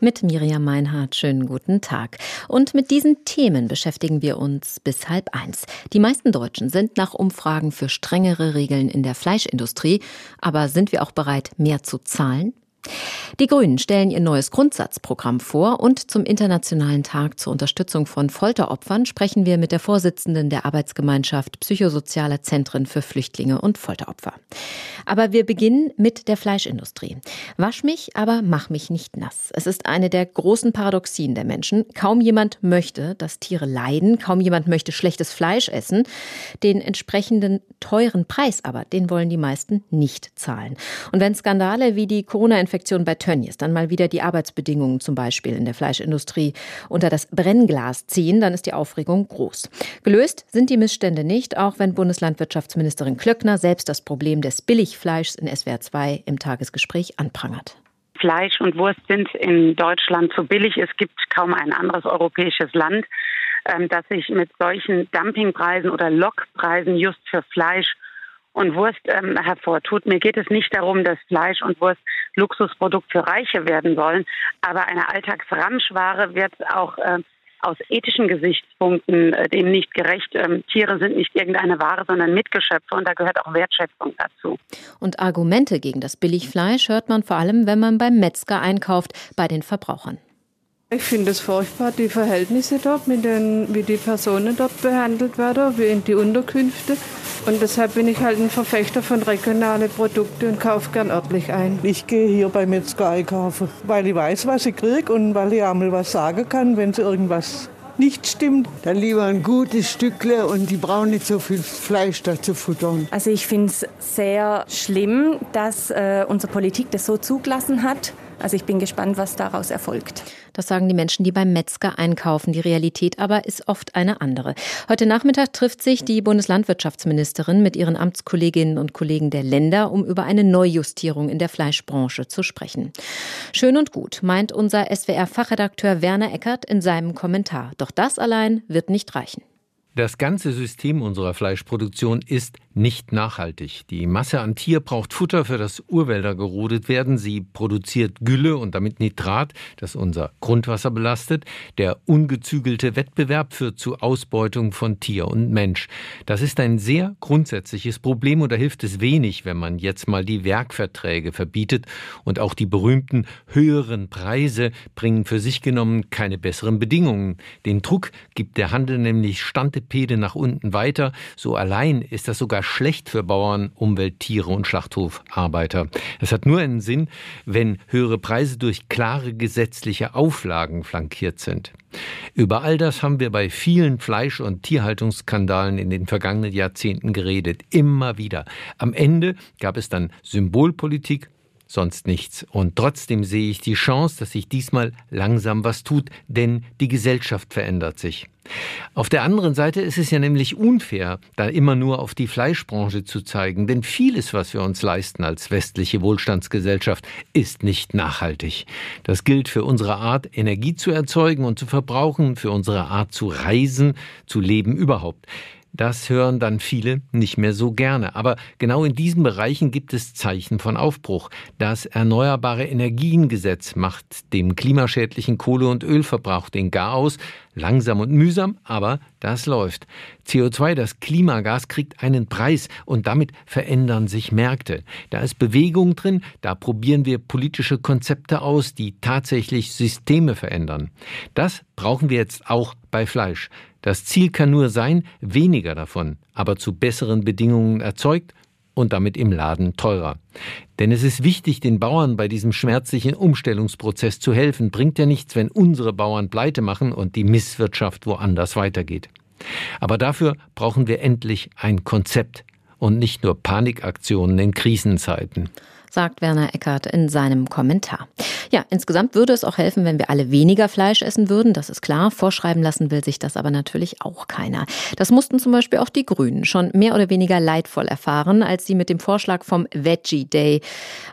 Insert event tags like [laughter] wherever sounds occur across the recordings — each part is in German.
Mit Miriam Meinhardt, schönen guten Tag. Und mit diesen Themen beschäftigen wir uns bis halb eins. Die meisten Deutschen sind nach Umfragen für strengere Regeln in der Fleischindustrie. Aber sind wir auch bereit, mehr zu zahlen? Die Grünen stellen ihr neues Grundsatzprogramm vor und zum Internationalen Tag zur Unterstützung von Folteropfern sprechen wir mit der Vorsitzenden der Arbeitsgemeinschaft Psychosoziale Zentren für Flüchtlinge und Folteropfer. Aber wir beginnen mit der Fleischindustrie. Wasch mich, aber mach mich nicht nass. Es ist eine der großen Paradoxien der Menschen. Kaum jemand möchte, dass Tiere leiden, kaum jemand möchte schlechtes Fleisch essen. Den entsprechenden teuren Preis aber, den wollen die meisten nicht zahlen. Und wenn Skandale wie die Corona-Infektion bei Tönnies dann mal wieder die Arbeitsbedingungen zum Beispiel in der Fleischindustrie unter das Brennglas ziehen, dann ist die Aufregung groß. Gelöst sind die Missstände nicht, auch wenn Bundeslandwirtschaftsministerin Klöckner selbst das Problem des Billigfleischs in SWR 2 im Tagesgespräch anprangert. Fleisch und Wurst sind in Deutschland zu billig. Es gibt kaum ein anderes europäisches Land, ähm, das sich mit solchen Dumpingpreisen oder Lockpreisen just für Fleisch und Wurst ähm, hervortut. Mir geht es nicht darum, dass Fleisch und Wurst Luxusprodukt für Reiche werden sollen, aber eine Alltagsramschware wird auch äh, aus ethischen Gesichtspunkten äh, dem nicht gerecht. Ähm, Tiere sind nicht irgendeine Ware, sondern Mitgeschöpfe und da gehört auch Wertschätzung dazu. Und Argumente gegen das Billigfleisch hört man vor allem, wenn man beim Metzger einkauft, bei den Verbrauchern. Ich finde es furchtbar, die Verhältnisse dort, mit den, wie die Personen dort behandelt werden, wie in die Unterkünfte. Und deshalb bin ich halt ein Verfechter von regionalen Produkten und kaufe gern örtlich ein. Ich gehe hier bei Metzger einkaufen, weil ich weiß, was ich kriege und weil ich einmal was sagen kann, wenn sie irgendwas nicht stimmt. Dann lieber ein gutes Stückle und die brauchen nicht so viel Fleisch dazu futtern. Also ich finde es sehr schlimm, dass äh, unsere Politik das so zugelassen hat. Also ich bin gespannt, was daraus erfolgt. Das sagen die Menschen, die beim Metzger einkaufen. Die Realität aber ist oft eine andere. Heute Nachmittag trifft sich die Bundeslandwirtschaftsministerin mit ihren Amtskolleginnen und Kollegen der Länder, um über eine Neujustierung in der Fleischbranche zu sprechen. Schön und gut, meint unser SWR-Fachredakteur Werner Eckert in seinem Kommentar. Doch das allein wird nicht reichen. Das ganze System unserer Fleischproduktion ist nicht nachhaltig. Die Masse an Tier braucht Futter, für das Urwälder gerodet werden. Sie produziert Gülle und damit Nitrat, das unser Grundwasser belastet. Der ungezügelte Wettbewerb führt zu Ausbeutung von Tier und Mensch. Das ist ein sehr grundsätzliches Problem und da hilft es wenig, wenn man jetzt mal die Werkverträge verbietet und auch die berühmten höheren Preise bringen für sich genommen keine besseren Bedingungen. Den Druck gibt der Handel nämlich Stantepede nach unten weiter. So allein ist das sogar schlecht für Bauern, Umwelt, Tiere und Schlachthofarbeiter. Es hat nur einen Sinn, wenn höhere Preise durch klare gesetzliche Auflagen flankiert sind. Über all das haben wir bei vielen Fleisch- und Tierhaltungsskandalen in den vergangenen Jahrzehnten geredet. Immer wieder. Am Ende gab es dann Symbolpolitik sonst nichts. Und trotzdem sehe ich die Chance, dass sich diesmal langsam was tut, denn die Gesellschaft verändert sich. Auf der anderen Seite ist es ja nämlich unfair, da immer nur auf die Fleischbranche zu zeigen, denn vieles, was wir uns leisten als westliche Wohlstandsgesellschaft, ist nicht nachhaltig. Das gilt für unsere Art, Energie zu erzeugen und zu verbrauchen, für unsere Art zu reisen, zu leben überhaupt. Das hören dann viele nicht mehr so gerne. Aber genau in diesen Bereichen gibt es Zeichen von Aufbruch. Das Erneuerbare Energiengesetz macht dem klimaschädlichen Kohle- und Ölverbrauch den Garaus. Langsam und mühsam, aber das läuft. CO2, das Klimagas, kriegt einen Preis und damit verändern sich Märkte. Da ist Bewegung drin, da probieren wir politische Konzepte aus, die tatsächlich Systeme verändern. Das brauchen wir jetzt auch bei Fleisch. Das Ziel kann nur sein, weniger davon, aber zu besseren Bedingungen erzeugt und damit im Laden teurer. Denn es ist wichtig, den Bauern bei diesem schmerzlichen Umstellungsprozess zu helfen. Bringt ja nichts, wenn unsere Bauern pleite machen und die Misswirtschaft woanders weitergeht. Aber dafür brauchen wir endlich ein Konzept und nicht nur Panikaktionen in Krisenzeiten sagt Werner Eckert in seinem Kommentar. Ja, insgesamt würde es auch helfen, wenn wir alle weniger Fleisch essen würden, das ist klar. Vorschreiben lassen will sich das aber natürlich auch keiner. Das mussten zum Beispiel auch die Grünen schon mehr oder weniger leidvoll erfahren, als sie mit dem Vorschlag vom Veggie Day,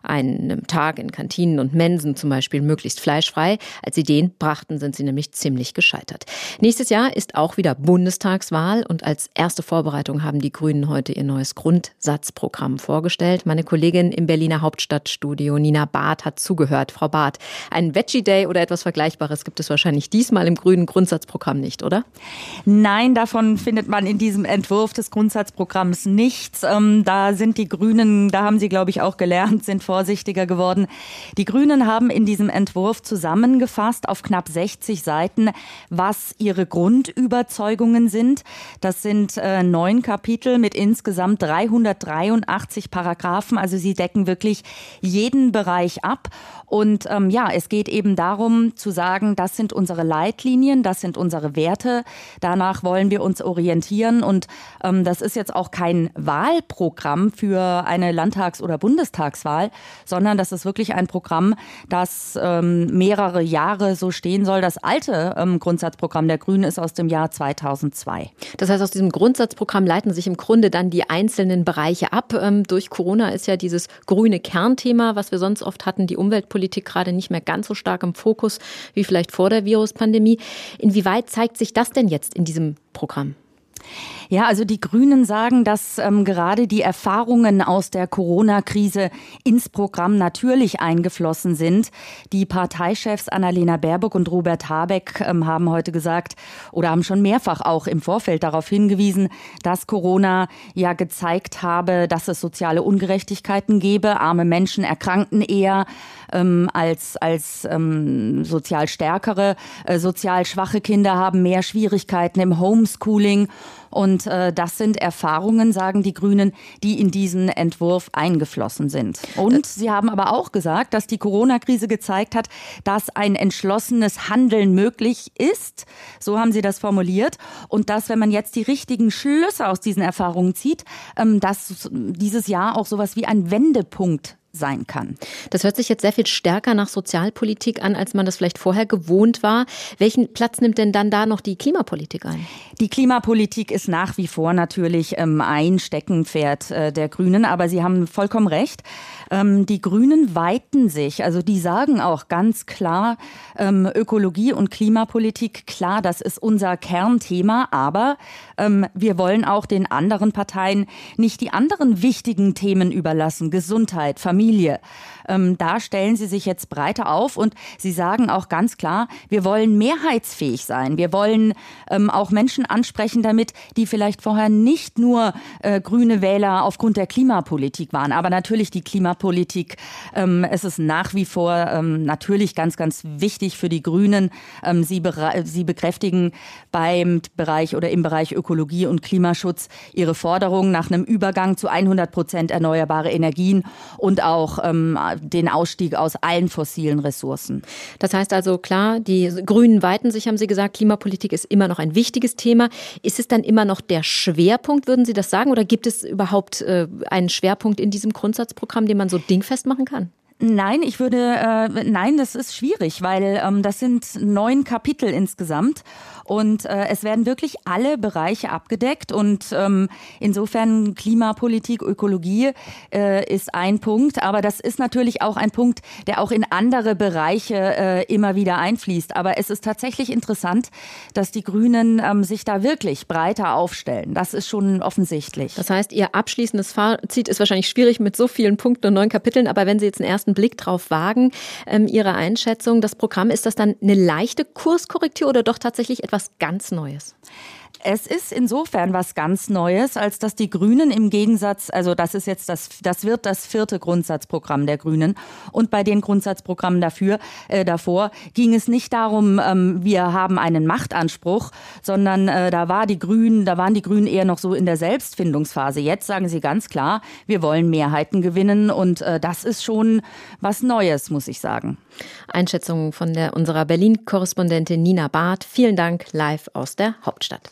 einem Tag in Kantinen und Mensen zum Beispiel möglichst fleischfrei, als sie den brachten, sind sie nämlich ziemlich gescheitert. Nächstes Jahr ist auch wieder Bundestagswahl und als erste Vorbereitung haben die Grünen heute ihr neues Grundsatzprogramm vorgestellt. Meine Kollegin im Berliner Hauptstadt Hauptstadtstudio. Nina Barth hat zugehört. Frau Barth, ein Veggie Day oder etwas Vergleichbares gibt es wahrscheinlich diesmal im grünen Grundsatzprogramm nicht, oder? Nein, davon findet man in diesem Entwurf des Grundsatzprogramms nichts. Ähm, da sind die Grünen, da haben Sie, glaube ich, auch gelernt, sind vorsichtiger geworden. Die Grünen haben in diesem Entwurf zusammengefasst auf knapp 60 Seiten, was ihre Grundüberzeugungen sind. Das sind äh, neun Kapitel mit insgesamt 383 Paragraphen. Also sie decken wirklich jeden Bereich ab. Und ähm, ja, es geht eben darum zu sagen, das sind unsere Leitlinien, das sind unsere Werte, danach wollen wir uns orientieren. Und ähm, das ist jetzt auch kein Wahlprogramm für eine Landtags- oder Bundestagswahl, sondern das ist wirklich ein Programm, das ähm, mehrere Jahre so stehen soll. Das alte ähm, Grundsatzprogramm der Grünen ist aus dem Jahr 2002. Das heißt, aus diesem Grundsatzprogramm leiten sich im Grunde dann die einzelnen Bereiche ab. Ähm, durch Corona ist ja dieses grüne Kernthema, was wir sonst oft hatten, die Umweltpolitik gerade nicht mehr ganz so stark im Fokus wie vielleicht vor der Viruspandemie. Inwieweit zeigt sich das denn jetzt in diesem Programm? Ja, also die Grünen sagen, dass ähm, gerade die Erfahrungen aus der Corona-Krise ins Programm natürlich eingeflossen sind. Die Parteichefs Annalena Baerbock und Robert Habeck ähm, haben heute gesagt oder haben schon mehrfach auch im Vorfeld darauf hingewiesen, dass Corona ja gezeigt habe, dass es soziale Ungerechtigkeiten gebe. Arme Menschen erkrankten eher ähm, als, als ähm, sozial stärkere. Äh, sozial schwache Kinder haben mehr Schwierigkeiten im Homeschooling. Und äh, das sind Erfahrungen, sagen die Grünen, die in diesen Entwurf eingeflossen sind. Und sie haben aber auch gesagt, dass die Corona-Krise gezeigt hat, dass ein entschlossenes Handeln möglich ist. So haben sie das formuliert. Und dass, wenn man jetzt die richtigen Schlüsse aus diesen Erfahrungen zieht, ähm, dass dieses Jahr auch sowas wie ein Wendepunkt sein kann. Das hört sich jetzt sehr viel stärker nach Sozialpolitik an, als man das vielleicht vorher gewohnt war. Welchen Platz nimmt denn dann da noch die Klimapolitik ein? Die Klimapolitik ist nach wie vor natürlich ähm, ein Steckenpferd äh, der Grünen, aber Sie haben vollkommen recht. Ähm, die Grünen weiten sich, also die sagen auch ganz klar, ähm, Ökologie und Klimapolitik, klar, das ist unser Kernthema, aber wir wollen auch den anderen Parteien nicht die anderen wichtigen Themen überlassen, Gesundheit, Familie. família. Ähm, da stellen sie sich jetzt breiter auf und sie sagen auch ganz klar, wir wollen mehrheitsfähig sein. Wir wollen ähm, auch Menschen ansprechen damit, die vielleicht vorher nicht nur äh, grüne Wähler aufgrund der Klimapolitik waren, aber natürlich die Klimapolitik. Ähm, es ist nach wie vor ähm, natürlich ganz, ganz wichtig für die Grünen. Ähm, sie, sie bekräftigen beim Bereich oder im Bereich Ökologie und Klimaschutz ihre Forderungen nach einem Übergang zu 100 Prozent erneuerbare Energien und auch ähm, den Ausstieg aus allen fossilen Ressourcen. Das heißt also klar, die Grünen weiten sich, haben Sie gesagt, Klimapolitik ist immer noch ein wichtiges Thema. Ist es dann immer noch der Schwerpunkt, würden Sie das sagen, oder gibt es überhaupt äh, einen Schwerpunkt in diesem Grundsatzprogramm, den man so dingfest machen kann? Nein, ich würde, äh, nein, das ist schwierig, weil ähm, das sind neun Kapitel insgesamt und äh, es werden wirklich alle Bereiche abgedeckt und ähm, insofern Klimapolitik, Ökologie äh, ist ein Punkt, aber das ist natürlich auch ein Punkt, der auch in andere Bereiche äh, immer wieder einfließt. Aber es ist tatsächlich interessant, dass die Grünen ähm, sich da wirklich breiter aufstellen. Das ist schon offensichtlich. Das heißt, Ihr abschließendes Fazit ist wahrscheinlich schwierig mit so vielen Punkten und neun Kapiteln, aber wenn Sie jetzt einen ersten Blick drauf wagen, ähm, Ihre Einschätzung, das Programm, ist das dann eine leichte Kurskorrektur oder doch tatsächlich etwas was ganz Neues. Es ist insofern was ganz Neues, als dass die Grünen im Gegensatz, also das ist jetzt das, das wird das vierte Grundsatzprogramm der Grünen. Und bei den Grundsatzprogrammen dafür, äh, davor ging es nicht darum, ähm, wir haben einen Machtanspruch, sondern äh, da war die Grünen, da waren die Grünen eher noch so in der Selbstfindungsphase. Jetzt sagen sie ganz klar, wir wollen Mehrheiten gewinnen und äh, das ist schon was Neues, muss ich sagen. Einschätzungen von der, unserer Berlin-Korrespondentin Nina Barth. Vielen Dank live aus der Hauptstadt.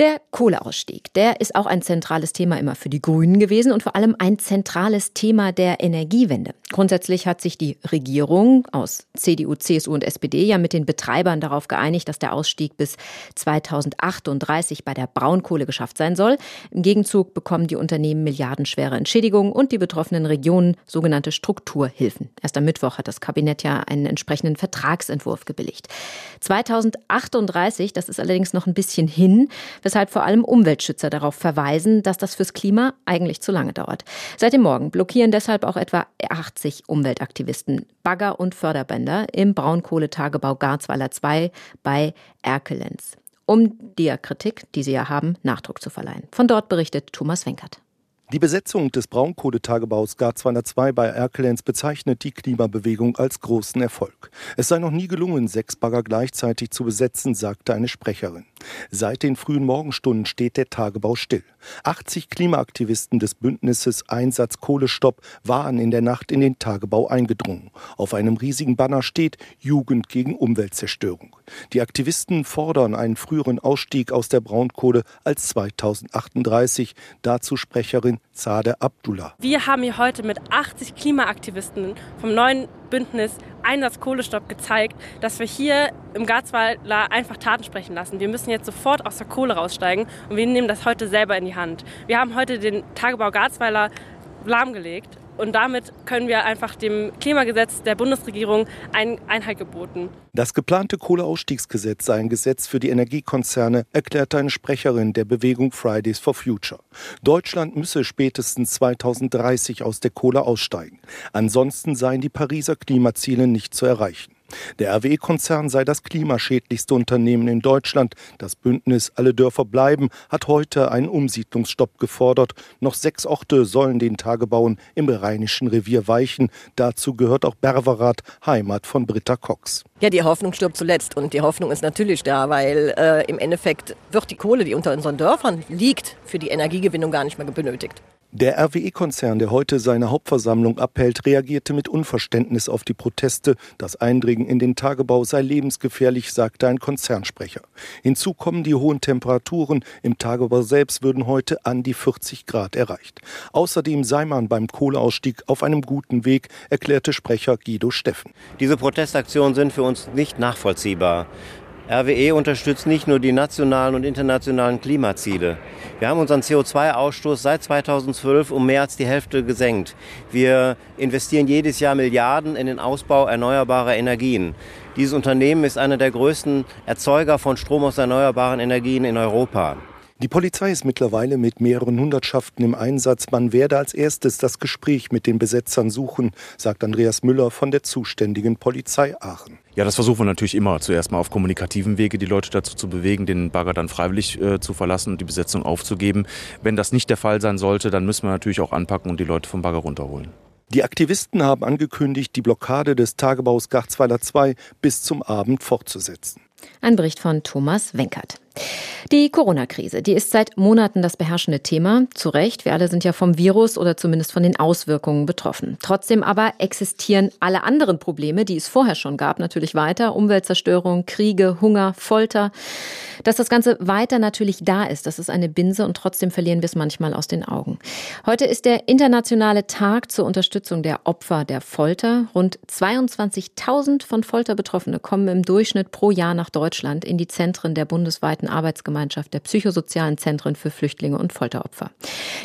Der Kohleausstieg, der ist auch ein zentrales Thema immer für die Grünen gewesen und vor allem ein zentrales Thema der Energiewende. Grundsätzlich hat sich die Regierung aus CDU, CSU und SPD ja mit den Betreibern darauf geeinigt, dass der Ausstieg bis 2038 bei der Braunkohle geschafft sein soll. Im Gegenzug bekommen die Unternehmen milliardenschwere Entschädigungen und die betroffenen Regionen sogenannte Strukturhilfen. Erst am Mittwoch hat das Kabinett ja einen entsprechenden Vertragsentwurf gebilligt. 2038, das ist allerdings noch ein bisschen hin. Weshalb vor allem Umweltschützer darauf verweisen, dass das fürs Klima eigentlich zu lange dauert. Seit dem Morgen blockieren deshalb auch etwa 80 Umweltaktivisten Bagger und Förderbänder im Braunkohletagebau Garzweiler 2 bei Erkelenz, um der Kritik, die sie ja haben, Nachdruck zu verleihen. Von dort berichtet Thomas Wenkert. Die Besetzung des Braunkohletagebaus Gar 202 bei Erkelenz bezeichnet die Klimabewegung als großen Erfolg. Es sei noch nie gelungen, sechs Bagger gleichzeitig zu besetzen, sagte eine Sprecherin. Seit den frühen Morgenstunden steht der Tagebau still. 80 Klimaaktivisten des Bündnisses Einsatz Kohlestopp waren in der Nacht in den Tagebau eingedrungen. Auf einem riesigen Banner steht Jugend gegen Umweltzerstörung. Die Aktivisten fordern einen früheren Ausstieg aus der Braunkohle als 2038. Dazu Sprecherin Zade Abdullah. Wir haben hier heute mit 80 Klimaaktivisten vom neuen Bündnis Einsatz Kohlestopp gezeigt, dass wir hier im Garzweiler einfach Taten sprechen lassen. Wir müssen jetzt sofort aus der Kohle raussteigen und wir nehmen das heute selber in die Hand. Wir haben heute den Tagebau Garzweiler lahmgelegt und damit können wir einfach dem Klimagesetz der Bundesregierung ein Einhalt geboten. Das geplante Kohleausstiegsgesetz sei ein Gesetz für die Energiekonzerne, erklärte eine Sprecherin der Bewegung Fridays for Future. Deutschland müsse spätestens 2030 aus der Kohle aussteigen. Ansonsten seien die Pariser Klimaziele nicht zu erreichen. Der RWE-Konzern sei das klimaschädlichste Unternehmen in Deutschland. Das Bündnis Alle Dörfer bleiben hat heute einen Umsiedlungsstopp gefordert. Noch sechs Orte sollen den Tagebauen im Rheinischen Revier weichen. Dazu gehört auch Berverath, Heimat von Britta Cox. Ja, die Hoffnung stirbt zuletzt und die Hoffnung ist natürlich da, weil äh, im Endeffekt wird die Kohle, die unter unseren Dörfern liegt, für die Energiegewinnung gar nicht mehr benötigt. Der RWE-Konzern, der heute seine Hauptversammlung abhält, reagierte mit Unverständnis auf die Proteste. Das Eindringen in den Tagebau sei lebensgefährlich, sagte ein Konzernsprecher. Hinzu kommen die hohen Temperaturen. Im Tagebau selbst würden heute an die 40 Grad erreicht. Außerdem sei man beim Kohleausstieg auf einem guten Weg, erklärte Sprecher Guido Steffen. Diese Protestaktionen sind für uns nicht nachvollziehbar. RWE unterstützt nicht nur die nationalen und internationalen Klimaziele. Wir haben unseren CO2-Ausstoß seit 2012 um mehr als die Hälfte gesenkt. Wir investieren jedes Jahr Milliarden in den Ausbau erneuerbarer Energien. Dieses Unternehmen ist einer der größten Erzeuger von Strom aus erneuerbaren Energien in Europa. Die Polizei ist mittlerweile mit mehreren Hundertschaften im Einsatz. Man werde als erstes das Gespräch mit den Besetzern suchen, sagt Andreas Müller von der zuständigen Polizei Aachen. Ja, das versuchen wir natürlich immer. Zuerst mal auf kommunikativen Wege die Leute dazu zu bewegen, den Bagger dann freiwillig äh, zu verlassen und die Besetzung aufzugeben. Wenn das nicht der Fall sein sollte, dann müssen wir natürlich auch anpacken und die Leute vom Bagger runterholen. Die Aktivisten haben angekündigt, die Blockade des Tagebaus Garzweiler 2 bis zum Abend fortzusetzen. Ein Bericht von Thomas Wenkert. Die Corona-Krise, die ist seit Monaten das beherrschende Thema. Zu Recht, wir alle sind ja vom Virus oder zumindest von den Auswirkungen betroffen. Trotzdem aber existieren alle anderen Probleme, die es vorher schon gab, natürlich weiter. Umweltzerstörung, Kriege, Hunger, Folter. Dass das Ganze weiter natürlich da ist, das ist eine Binse und trotzdem verlieren wir es manchmal aus den Augen. Heute ist der internationale Tag zur Unterstützung der Opfer der Folter. Rund 22.000 von Folter Betroffene kommen im Durchschnitt pro Jahr nach Deutschland in die Zentren der bundesweiten Arbeitsgemeinschaft der psychosozialen Zentren für Flüchtlinge und Folteropfer.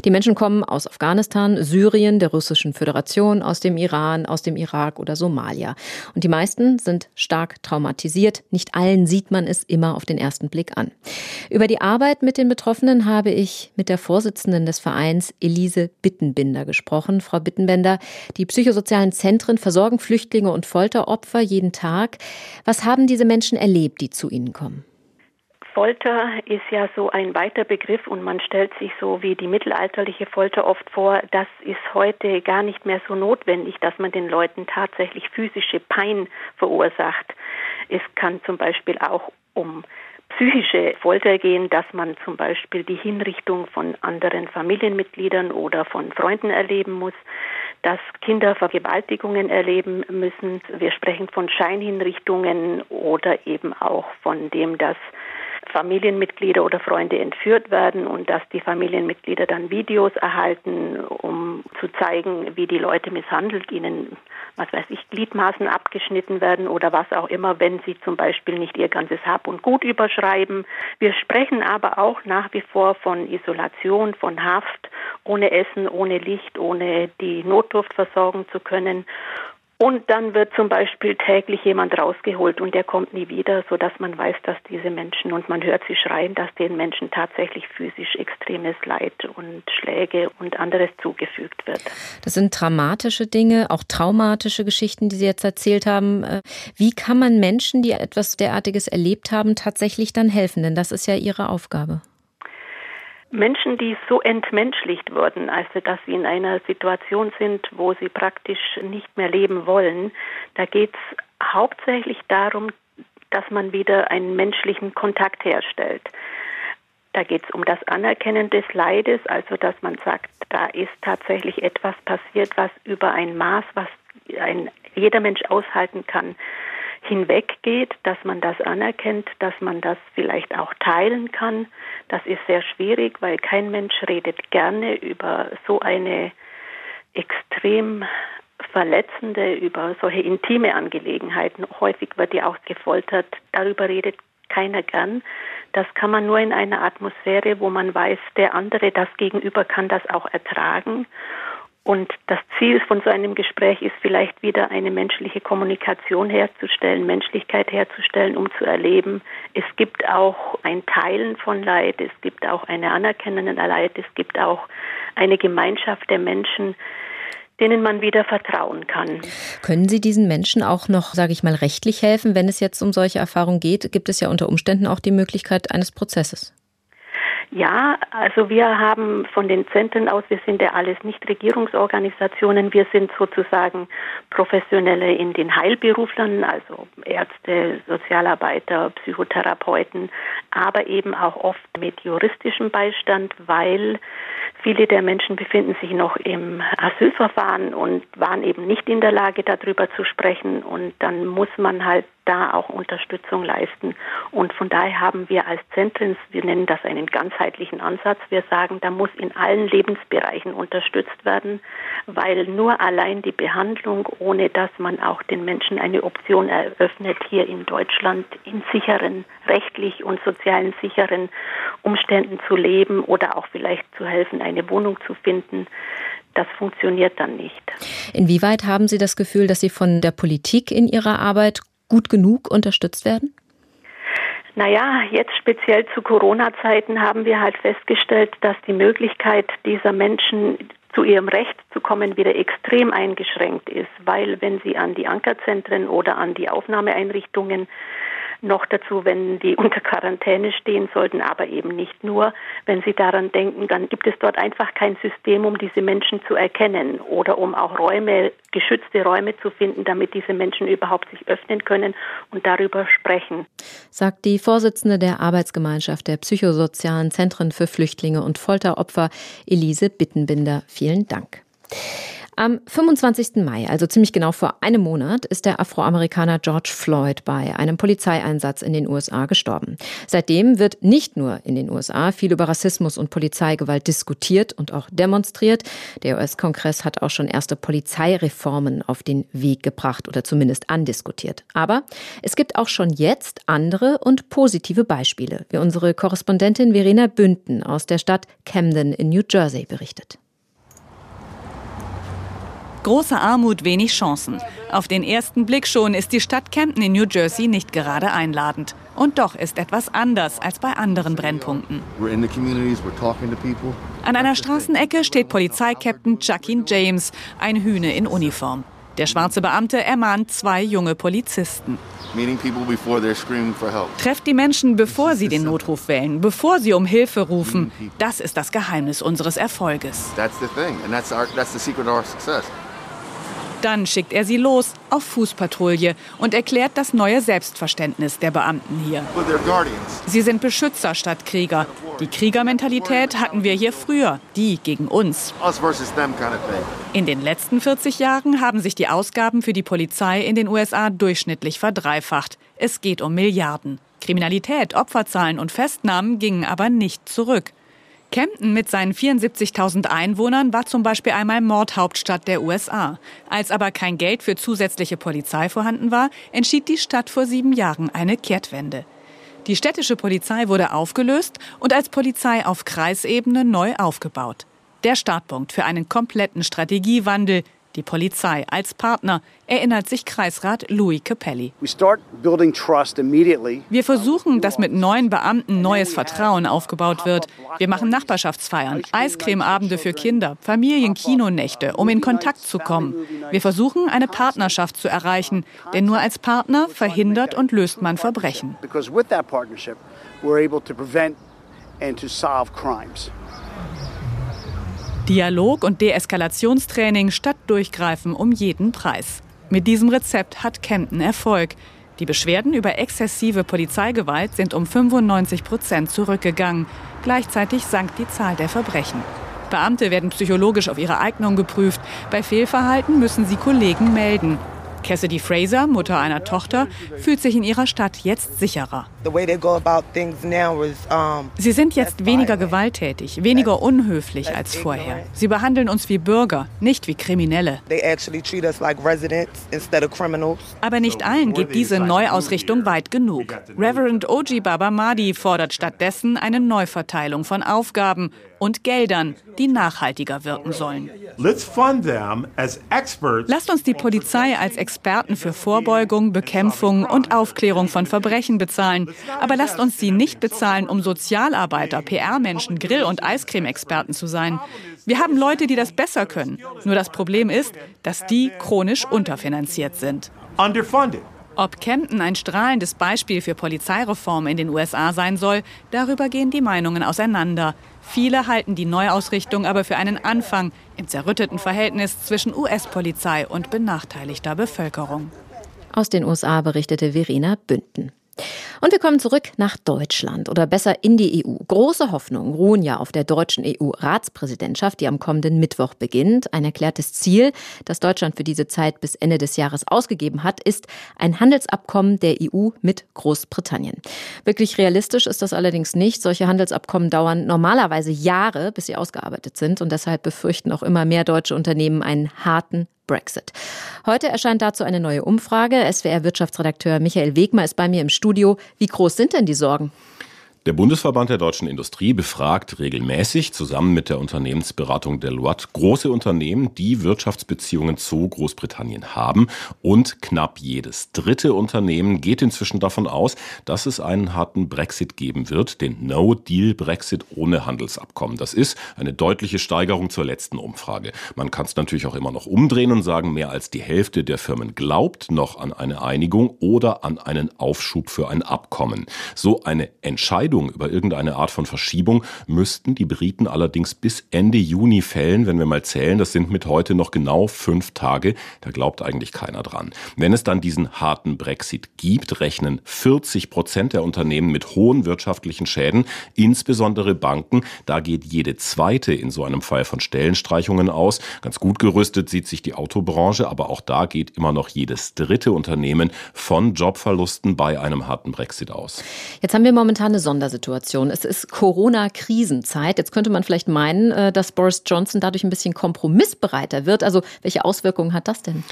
Die Menschen kommen aus Afghanistan, Syrien, der Russischen Föderation, aus dem Iran, aus dem Irak oder Somalia. Und die meisten sind stark traumatisiert. Nicht allen sieht man es immer auf den ersten Blick an. Über die Arbeit mit den Betroffenen habe ich mit der Vorsitzenden des Vereins Elise Bittenbinder gesprochen. Frau Bittenbender, die psychosozialen Zentren versorgen Flüchtlinge und Folteropfer jeden Tag. Was haben diese Menschen erlebt, die zu Ihnen kommen? Folter ist ja so ein weiter Begriff und man stellt sich so wie die mittelalterliche Folter oft vor, das ist heute gar nicht mehr so notwendig, dass man den Leuten tatsächlich physische Pein verursacht. Es kann zum Beispiel auch um psychische Folter gehen, dass man zum Beispiel die Hinrichtung von anderen Familienmitgliedern oder von Freunden erleben muss, dass Kinder Vergewaltigungen erleben müssen. Wir sprechen von Scheinhinrichtungen oder eben auch von dem, dass Familienmitglieder oder Freunde entführt werden und dass die Familienmitglieder dann Videos erhalten, um zu zeigen, wie die Leute misshandelt, ihnen, was weiß ich, Gliedmaßen abgeschnitten werden oder was auch immer, wenn sie zum Beispiel nicht ihr ganzes Hab und Gut überschreiben. Wir sprechen aber auch nach wie vor von Isolation, von Haft, ohne Essen, ohne Licht, ohne die Notdurft versorgen zu können. Und dann wird zum Beispiel täglich jemand rausgeholt und der kommt nie wieder, sodass man weiß, dass diese Menschen und man hört sie schreien, dass den Menschen tatsächlich physisch extremes Leid und Schläge und anderes zugefügt wird. Das sind dramatische Dinge, auch traumatische Geschichten, die Sie jetzt erzählt haben. Äh, wie kann man Menschen, die etwas derartiges erlebt haben, tatsächlich dann helfen? Denn das ist ja Ihre Aufgabe. Menschen, die so entmenschlicht wurden, also dass sie in einer Situation sind, wo sie praktisch nicht mehr leben wollen, da geht es hauptsächlich darum, dass man wieder einen menschlichen Kontakt herstellt. Da geht es um das Anerkennen des Leides, also dass man sagt, da ist tatsächlich etwas passiert, was über ein Maß, was ein jeder Mensch aushalten kann, hinweggeht, dass man das anerkennt, dass man das vielleicht auch teilen kann. Das ist sehr schwierig, weil kein Mensch redet gerne über so eine extrem verletzende, über solche intime Angelegenheiten. Häufig wird ja auch gefoltert. Darüber redet keiner gern. Das kann man nur in einer Atmosphäre, wo man weiß, der andere, das Gegenüber kann das auch ertragen. Und das Ziel von so einem Gespräch ist vielleicht wieder eine menschliche Kommunikation herzustellen, Menschlichkeit herzustellen, um zu erleben, es gibt auch ein Teilen von Leid, es gibt auch eine Anerkennende Leid, es gibt auch eine Gemeinschaft der Menschen, denen man wieder vertrauen kann. Können Sie diesen Menschen auch noch, sage ich mal, rechtlich helfen, wenn es jetzt um solche Erfahrungen geht? Gibt es ja unter Umständen auch die Möglichkeit eines Prozesses? Ja, also wir haben von den Zentren aus, wir sind ja alles Nichtregierungsorganisationen, wir sind sozusagen Professionelle in den Heilberuflern, also Ärzte, Sozialarbeiter, Psychotherapeuten, aber eben auch oft mit juristischem Beistand, weil viele der Menschen befinden sich noch im Asylverfahren und waren eben nicht in der Lage, darüber zu sprechen. Und dann muss man halt da auch Unterstützung leisten. Und von daher haben wir als Zentren, wir nennen das einen ganzheitlichen Ansatz, wir sagen, da muss in allen Lebensbereichen unterstützt werden, weil nur allein die Behandlung, ohne dass man auch den Menschen eine Option eröffnet, hier in Deutschland in sicheren, rechtlich und sozialen sicheren Umständen zu leben oder auch vielleicht zu helfen, eine Wohnung zu finden, das funktioniert dann nicht. Inwieweit haben Sie das Gefühl, dass Sie von der Politik in Ihrer Arbeit gut genug unterstützt werden? Naja, jetzt speziell zu Corona-Zeiten haben wir halt festgestellt, dass die Möglichkeit dieser Menschen zu ihrem Recht zu kommen wieder extrem eingeschränkt ist, weil wenn sie an die Ankerzentren oder an die Aufnahmeeinrichtungen noch dazu, wenn die [laughs] unter Quarantäne stehen sollten, aber eben nicht nur. Wenn Sie daran denken, dann gibt es dort einfach kein System, um diese Menschen zu erkennen oder um auch Räume, geschützte Räume zu finden, damit diese Menschen überhaupt sich öffnen können und darüber sprechen. Sagt die Vorsitzende der Arbeitsgemeinschaft der psychosozialen Zentren für Flüchtlinge und Folteropfer, Elise Bittenbinder. Vielen Dank. Am 25. Mai, also ziemlich genau vor einem Monat, ist der Afroamerikaner George Floyd bei einem Polizeieinsatz in den USA gestorben. Seitdem wird nicht nur in den USA viel über Rassismus und Polizeigewalt diskutiert und auch demonstriert. Der US-Kongress hat auch schon erste Polizeireformen auf den Weg gebracht oder zumindest andiskutiert. Aber es gibt auch schon jetzt andere und positive Beispiele, wie unsere Korrespondentin Verena Bünden aus der Stadt Camden in New Jersey berichtet. Große Armut, wenig Chancen. Auf den ersten Blick schon ist die Stadt Camden in New Jersey nicht gerade einladend. Und doch ist etwas anders als bei anderen Brennpunkten. An einer Straßenecke steht Polizeikapitän Jakin James, ein Hühne in Uniform. Der schwarze Beamte ermahnt zwei junge Polizisten. Trefft die Menschen, bevor sie den Notruf wählen, bevor sie um Hilfe rufen. Das ist das Geheimnis unseres Erfolges. Dann schickt er sie los auf Fußpatrouille und erklärt das neue Selbstverständnis der Beamten hier. Sie sind Beschützer statt Krieger. Die Kriegermentalität hatten wir hier früher, die gegen uns. In den letzten 40 Jahren haben sich die Ausgaben für die Polizei in den USA durchschnittlich verdreifacht. Es geht um Milliarden. Kriminalität, Opferzahlen und Festnahmen gingen aber nicht zurück. Kempten mit seinen 74.000 Einwohnern war zum Beispiel einmal Mordhauptstadt der USA. Als aber kein Geld für zusätzliche Polizei vorhanden war, entschied die Stadt vor sieben Jahren eine Kehrtwende. Die städtische Polizei wurde aufgelöst und als Polizei auf Kreisebene neu aufgebaut. Der Startpunkt für einen kompletten Strategiewandel, die Polizei als Partner, erinnert sich Kreisrat Louis Capelli. Wir versuchen, dass mit neuen Beamten neues Vertrauen aufgebaut wird. Wir machen Nachbarschaftsfeiern, Eiscremeabende für Kinder, Familienkinonächte, um in Kontakt zu kommen. Wir versuchen, eine Partnerschaft zu erreichen, denn nur als Partner verhindert und löst man Verbrechen. Dialog und Deeskalationstraining statt Durchgreifen um jeden Preis. Mit diesem Rezept hat Kempten Erfolg. Die Beschwerden über exzessive Polizeigewalt sind um 95 Prozent zurückgegangen. Gleichzeitig sank die Zahl der Verbrechen. Beamte werden psychologisch auf ihre Eignung geprüft. Bei Fehlverhalten müssen sie Kollegen melden. Cassidy Fraser, Mutter einer Tochter, fühlt sich in ihrer Stadt jetzt sicherer. Sie sind jetzt weniger gewalttätig, weniger unhöflich als vorher. Sie behandeln uns wie Bürger, nicht wie Kriminelle. Aber nicht allen geht diese Neuausrichtung weit genug. Reverend Oji Baba Madi fordert stattdessen eine Neuverteilung von Aufgaben und Geldern, die nachhaltiger wirken sollen. Lasst uns die Polizei als Experten für Vorbeugung, Bekämpfung und Aufklärung von Verbrechen bezahlen. Aber lasst uns sie nicht bezahlen, um Sozialarbeiter, PR-Menschen, Grill- und Eiscreme-Experten zu sein. Wir haben Leute, die das besser können. Nur das Problem ist, dass die chronisch unterfinanziert sind. Ob Kempten ein strahlendes Beispiel für Polizeireform in den USA sein soll, darüber gehen die Meinungen auseinander. Viele halten die Neuausrichtung aber für einen Anfang im zerrütteten Verhältnis zwischen US-Polizei und benachteiligter Bevölkerung. Aus den USA berichtete Verena Bünden. Und wir kommen zurück nach Deutschland oder besser in die EU. Große Hoffnungen ruhen ja auf der deutschen EU-Ratspräsidentschaft, die am kommenden Mittwoch beginnt. Ein erklärtes Ziel, das Deutschland für diese Zeit bis Ende des Jahres ausgegeben hat, ist ein Handelsabkommen der EU mit Großbritannien. Wirklich realistisch ist das allerdings nicht. Solche Handelsabkommen dauern normalerweise Jahre, bis sie ausgearbeitet sind. Und deshalb befürchten auch immer mehr deutsche Unternehmen einen harten Brexit. Heute erscheint dazu eine neue Umfrage. SWR-Wirtschaftsredakteur Michael Wegmer ist bei mir im Studio. Wie groß sind denn die Sorgen? Der Bundesverband der deutschen Industrie befragt regelmäßig zusammen mit der Unternehmensberatung Deloitte große Unternehmen, die Wirtschaftsbeziehungen zu Großbritannien haben. Und knapp jedes dritte Unternehmen geht inzwischen davon aus, dass es einen harten Brexit geben wird, den No-Deal-Brexit ohne Handelsabkommen. Das ist eine deutliche Steigerung zur letzten Umfrage. Man kann es natürlich auch immer noch umdrehen und sagen, mehr als die Hälfte der Firmen glaubt noch an eine Einigung oder an einen Aufschub für ein Abkommen. So eine Entscheidung Entscheidung über irgendeine Art von Verschiebung müssten die Briten allerdings bis Ende Juni fällen, wenn wir mal zählen. Das sind mit heute noch genau fünf Tage. Da glaubt eigentlich keiner dran. Wenn es dann diesen harten Brexit gibt, rechnen 40 Prozent der Unternehmen mit hohen wirtschaftlichen Schäden, insbesondere Banken. Da geht jede zweite in so einem Fall von Stellenstreichungen aus. Ganz gut gerüstet sieht sich die Autobranche, aber auch da geht immer noch jedes dritte Unternehmen von Jobverlusten bei einem harten Brexit aus. Jetzt haben wir momentan eine Sonder Sondersituation. Es ist Corona-Krisenzeit. Jetzt könnte man vielleicht meinen, äh, dass Boris Johnson dadurch ein bisschen kompromissbereiter wird. Also welche Auswirkungen hat das denn?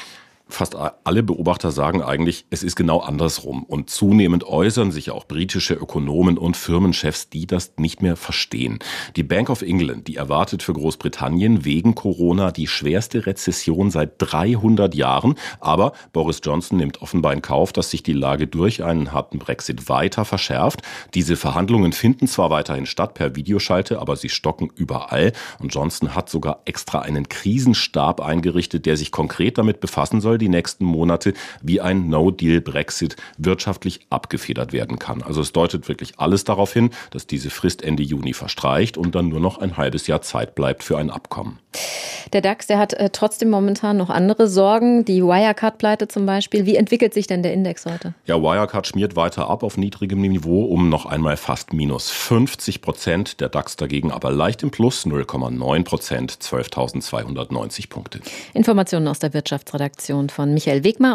Fast alle Beobachter sagen eigentlich, es ist genau andersrum. Und zunehmend äußern sich auch britische Ökonomen und Firmenchefs, die das nicht mehr verstehen. Die Bank of England, die erwartet für Großbritannien wegen Corona die schwerste Rezession seit 300 Jahren. Aber Boris Johnson nimmt offenbar in Kauf, dass sich die Lage durch einen harten Brexit weiter verschärft. Diese Verhandlungen finden zwar weiterhin statt per Videoschalte, aber sie stocken überall. Und Johnson hat sogar extra einen Krisenstab eingerichtet, der sich konkret damit befassen soll, die nächsten Monate, wie ein No-Deal-Brexit wirtschaftlich abgefedert werden kann. Also es deutet wirklich alles darauf hin, dass diese Frist Ende Juni verstreicht und dann nur noch ein halbes Jahr Zeit bleibt für ein Abkommen. Der DAX, der hat äh, trotzdem momentan noch andere Sorgen, die Wirecard-Pleite zum Beispiel. Wie entwickelt sich denn der Index heute? Ja, Wirecard schmiert weiter ab auf niedrigem Niveau um noch einmal fast minus 50 Prozent. Der DAX dagegen aber leicht im Plus 0,9 Prozent, 12.290 Punkte. Informationen aus der Wirtschaftsredaktion von Michael Wegmer